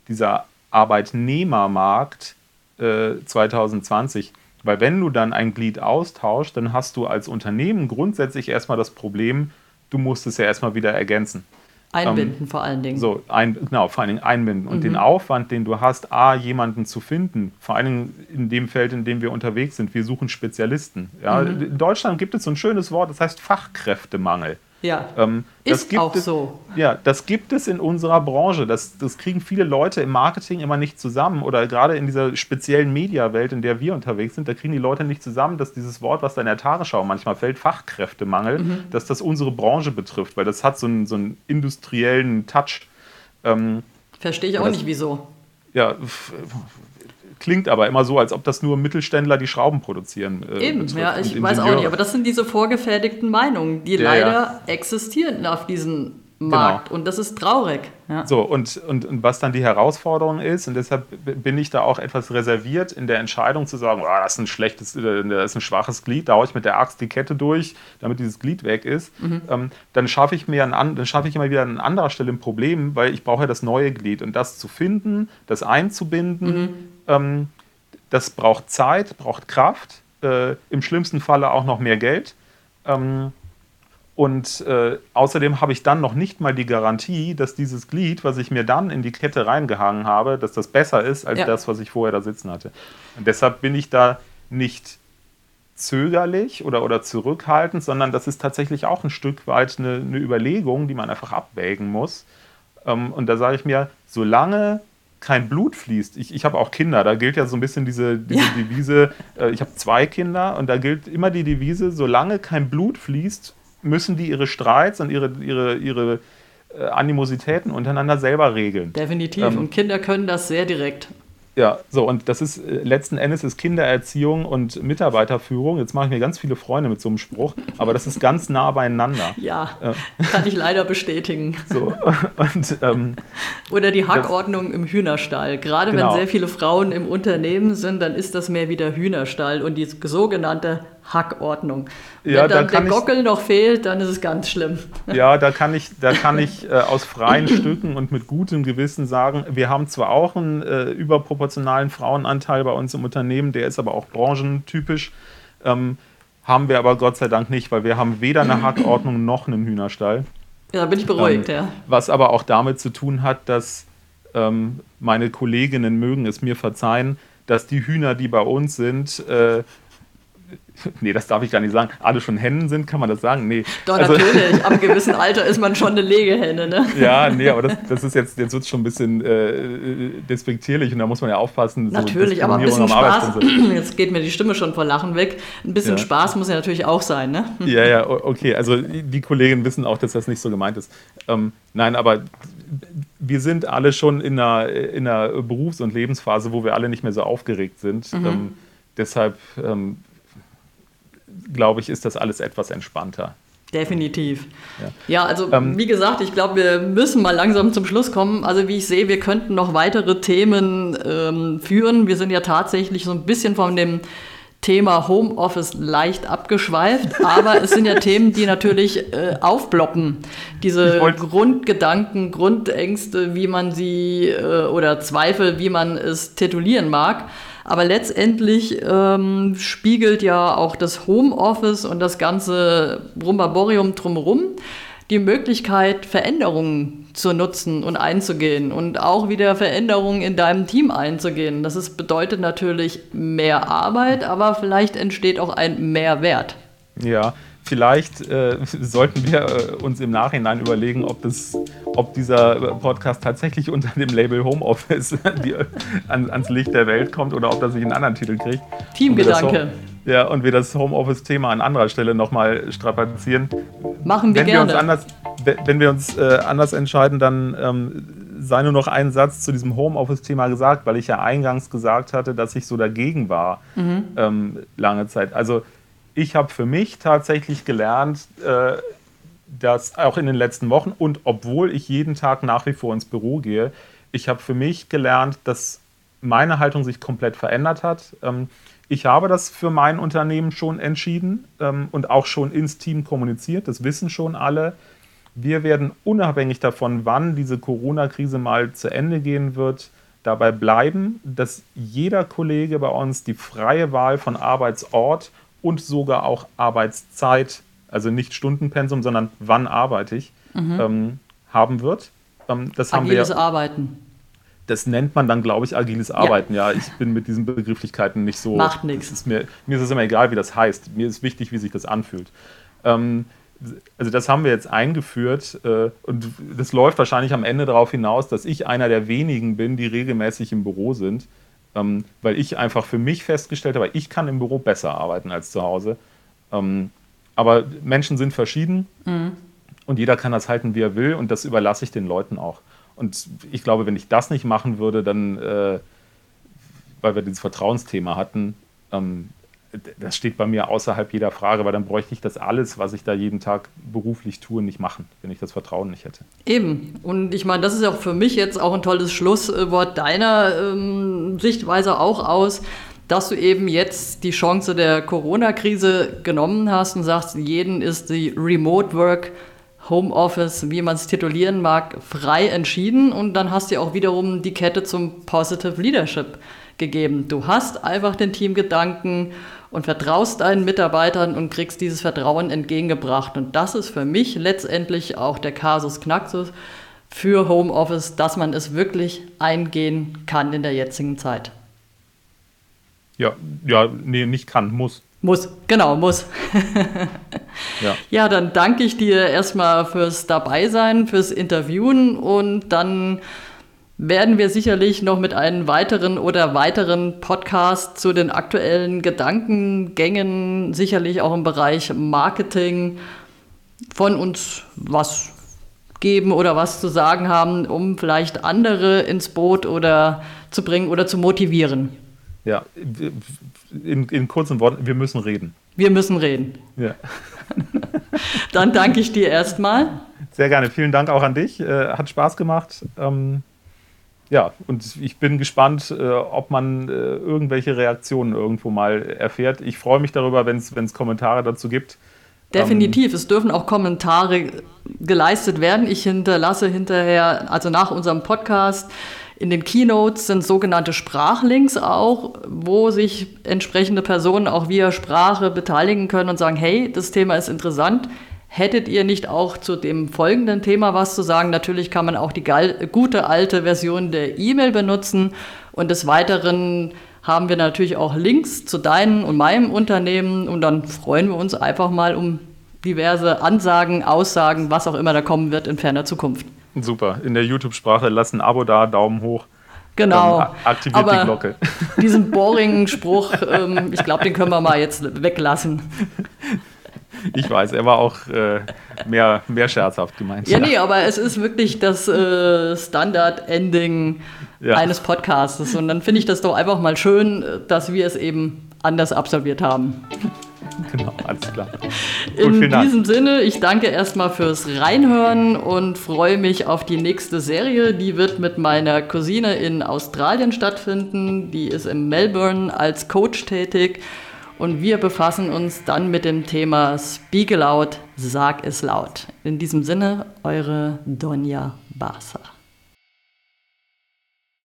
dieser Arbeitnehmermarkt äh, 2020. Weil wenn du dann ein Glied austauschst, dann hast du als Unternehmen grundsätzlich erstmal das Problem, du musst es ja erstmal wieder ergänzen. Einbinden ähm, vor allen Dingen. So, ein, genau, vor allen Dingen einbinden. Und mhm. den Aufwand, den du hast, A, jemanden zu finden, vor allen Dingen in dem Feld, in dem wir unterwegs sind, wir suchen Spezialisten. Ja? Mhm. In Deutschland gibt es so ein schönes Wort, das heißt Fachkräftemangel. Ja, ähm, ist auch es, so. Ja, das gibt es in unserer Branche. Das, das kriegen viele Leute im Marketing immer nicht zusammen oder gerade in dieser speziellen Mediawelt, in der wir unterwegs sind, da kriegen die Leute nicht zusammen, dass dieses Wort, was da in der Tagesschau manchmal fällt, Fachkräftemangel, mhm. dass das unsere Branche betrifft, weil das hat so einen, so einen industriellen Touch. Ähm, Verstehe ich auch das, nicht, wieso. Ja, klingt aber immer so, als ob das nur Mittelständler die Schrauben produzieren. Äh, Eben, ja, ich weiß auch nicht, aber das sind diese vorgefertigten Meinungen, die ja, leider ja. existieren auf diesem Markt genau. und das ist traurig. Ja. So, und, und, und was dann die Herausforderung ist, und deshalb bin ich da auch etwas reserviert in der Entscheidung zu sagen, oh, das ist ein schlechtes, äh, das ist ein schwaches Glied, da haue ich mit der Axt die Kette durch, damit dieses Glied weg ist, mhm. ähm, dann schaffe ich mir an, dann schaffe ich immer wieder an anderer Stelle ein Problem, weil ich brauche ja das neue Glied und das zu finden, das einzubinden, mhm ähm, das braucht Zeit, braucht Kraft, äh, im schlimmsten Falle auch noch mehr Geld. Ähm, und äh, außerdem habe ich dann noch nicht mal die Garantie, dass dieses Glied, was ich mir dann in die Kette reingehangen habe, dass das besser ist als ja. das, was ich vorher da sitzen hatte. Und deshalb bin ich da nicht zögerlich oder, oder zurückhaltend, sondern das ist tatsächlich auch ein Stück weit eine, eine Überlegung, die man einfach abwägen muss. Ähm, und da sage ich mir, solange kein Blut fließt. Ich, ich habe auch Kinder, da gilt ja so ein bisschen diese, diese ja. Devise, äh, ich habe zwei Kinder und da gilt immer die Devise, solange kein Blut fließt, müssen die ihre Streits und ihre, ihre, ihre äh, Animositäten untereinander selber regeln. Definitiv. Ähm, und Kinder können das sehr direkt. Ja, so, und das ist äh, letzten Endes ist Kindererziehung und Mitarbeiterführung. Jetzt mache ich mir ganz viele Freunde mit so einem Spruch, aber das ist ganz nah beieinander. Ja, äh. kann ich leider bestätigen. So, und, ähm, Oder die Hackordnung das, im Hühnerstall. Gerade genau. wenn sehr viele Frauen im Unternehmen sind, dann ist das mehr wie der Hühnerstall und die sogenannte Hackordnung. Ja, Wenn dann da der Gockel noch fehlt, dann ist es ganz schlimm. Ja, da kann ich, da kann ich äh, aus freien Stücken und mit gutem Gewissen sagen, wir haben zwar auch einen äh, überproportionalen Frauenanteil bei uns im Unternehmen, der ist aber auch branchentypisch. Ähm, haben wir aber Gott sei Dank nicht, weil wir haben weder eine Hackordnung noch einen Hühnerstall. Ja, bin ich beruhigt, ähm, ja. Was aber auch damit zu tun hat, dass ähm, meine Kolleginnen mögen es mir verzeihen, dass die Hühner, die bei uns sind, äh, nee, das darf ich gar nicht sagen, alle schon Hennen sind, kann man das sagen? Nee. Doch, also, natürlich, am gewissen Alter ist man schon eine Legehenne, ne? Ja, nee, aber das, das ist jetzt, jetzt wird es schon ein bisschen äh, despektierlich und da muss man ja aufpassen. Natürlich, so aber ein bisschen Spaß, jetzt geht mir die Stimme schon vor Lachen weg, ein bisschen ja. Spaß muss ja natürlich auch sein, ne? Ja, ja, okay, also die Kollegen wissen auch, dass das nicht so gemeint ist. Ähm, nein, aber wir sind alle schon in einer, in einer Berufs- und Lebensphase, wo wir alle nicht mehr so aufgeregt sind. Mhm. Ähm, deshalb ähm, glaube ich, ist das alles etwas entspannter. Definitiv. Ja, ja also ähm, wie gesagt, ich glaube, wir müssen mal langsam zum Schluss kommen. Also wie ich sehe, wir könnten noch weitere Themen ähm, führen. Wir sind ja tatsächlich so ein bisschen von dem Thema Homeoffice leicht abgeschweift, aber es sind ja Themen, die natürlich äh, aufploppen. Diese Grundgedanken, Grundängste, wie man sie äh, oder Zweifel, wie man es titulieren mag. Aber letztendlich ähm, spiegelt ja auch das Homeoffice und das ganze Brumbaborium drumherum die Möglichkeit, Veränderungen zu nutzen und einzugehen und auch wieder Veränderungen in deinem Team einzugehen. Das ist, bedeutet natürlich mehr Arbeit, aber vielleicht entsteht auch ein Mehrwert. Ja, vielleicht äh, sollten wir äh, uns im Nachhinein überlegen, ob, das, ob dieser Podcast tatsächlich unter dem Label Homeoffice die, an, ans Licht der Welt kommt oder ob das sich einen anderen Titel kriegt. Teamgedanke. Ja, und wir das Homeoffice-Thema an anderer Stelle nochmal strapazieren. Machen wir wenn gerne. Wir anders, wenn wir uns äh, anders entscheiden, dann ähm, sei nur noch ein Satz zu diesem Homeoffice-Thema gesagt, weil ich ja eingangs gesagt hatte, dass ich so dagegen war mhm. ähm, lange Zeit. Also ich habe für mich tatsächlich gelernt, äh, dass auch in den letzten Wochen und obwohl ich jeden Tag nach wie vor ins Büro gehe, ich habe für mich gelernt, dass meine Haltung sich komplett verändert hat. Ähm, ich habe das für mein Unternehmen schon entschieden ähm, und auch schon ins Team kommuniziert. Das wissen schon alle. Wir werden unabhängig davon, wann diese Corona-Krise mal zu Ende gehen wird, dabei bleiben, dass jeder Kollege bei uns die freie Wahl von Arbeitsort und sogar auch Arbeitszeit, also nicht Stundenpensum, sondern wann arbeite ich, mhm. ähm, haben wird. Ähm, das Agiles haben wir, Arbeiten. Das nennt man dann, glaube ich, agiles Arbeiten. Ja. ja, ich bin mit diesen Begrifflichkeiten nicht so. Macht nichts. Mir, mir ist es immer egal, wie das heißt. Mir ist wichtig, wie sich das anfühlt. Ähm, also das haben wir jetzt eingeführt äh, und das läuft wahrscheinlich am Ende darauf hinaus, dass ich einer der wenigen bin, die regelmäßig im Büro sind, ähm, weil ich einfach für mich festgestellt habe, ich kann im Büro besser arbeiten als zu Hause. Ähm, aber Menschen sind verschieden mhm. und jeder kann das halten, wie er will und das überlasse ich den Leuten auch. Und ich glaube, wenn ich das nicht machen würde, dann, äh, weil wir dieses Vertrauensthema hatten, ähm, das steht bei mir außerhalb jeder Frage, weil dann bräuchte ich das alles, was ich da jeden Tag beruflich tue, nicht machen, wenn ich das Vertrauen nicht hätte. Eben. Und ich meine, das ist auch für mich jetzt auch ein tolles Schlusswort deiner ähm, Sichtweise auch aus, dass du eben jetzt die Chance der Corona-Krise genommen hast und sagst, jeden ist die Remote Work Homeoffice, wie man es titulieren mag, frei entschieden und dann hast du auch wiederum die Kette zum Positive Leadership gegeben. Du hast einfach den Teamgedanken und vertraust deinen Mitarbeitern und kriegst dieses Vertrauen entgegengebracht. Und das ist für mich letztendlich auch der Kasus Knaxus für Homeoffice, dass man es wirklich eingehen kann in der jetzigen Zeit. Ja, ja, nee, nicht kann, muss. Muss, genau, muss. ja. ja, dann danke ich dir erstmal fürs Dabeisein, fürs Interviewen und dann werden wir sicherlich noch mit einem weiteren oder weiteren Podcast zu den aktuellen Gedankengängen, sicherlich auch im Bereich Marketing, von uns was geben oder was zu sagen haben, um vielleicht andere ins Boot oder zu bringen oder zu motivieren. Ja, in, in kurzen Worten, wir müssen reden. Wir müssen reden. Ja. Dann danke ich dir erstmal. Sehr gerne. Vielen Dank auch an dich. Äh, hat Spaß gemacht. Ähm ja, und ich bin gespannt, äh, ob man äh, irgendwelche Reaktionen irgendwo mal erfährt. Ich freue mich darüber, wenn es Kommentare dazu gibt. Definitiv, ähm, es dürfen auch Kommentare geleistet werden. Ich hinterlasse hinterher, also nach unserem Podcast, in den Keynotes sind sogenannte Sprachlinks auch, wo sich entsprechende Personen auch via Sprache beteiligen können und sagen, hey, das Thema ist interessant Hättet ihr nicht auch zu dem folgenden Thema was zu sagen? Natürlich kann man auch die gute alte Version der E-Mail benutzen. Und des Weiteren haben wir natürlich auch Links zu deinem und meinem Unternehmen. Und dann freuen wir uns einfach mal um diverse Ansagen, Aussagen, was auch immer da kommen wird in ferner Zukunft. Super. In der YouTube-Sprache lasst ein Abo da, Daumen hoch. Genau. aktiviert Aber die Glocke. Diesen boring Spruch, ähm, ich glaube, den können wir mal jetzt weglassen. Ich weiß, er war auch äh, mehr, mehr scherzhaft gemeint. Ja, ja, nee, aber es ist wirklich das äh, Standard-Ending ja. eines Podcasts. Und dann finde ich das doch einfach mal schön, dass wir es eben anders absolviert haben. Genau, alles klar. Gut, In diesem Sinne, ich danke erstmal fürs Reinhören und freue mich auf die nächste Serie. Die wird mit meiner Cousine in Australien stattfinden. Die ist in Melbourne als Coach tätig. Und wir befassen uns dann mit dem Thema Speak Aloud, sag es laut. In diesem Sinne, eure Donja Barsa.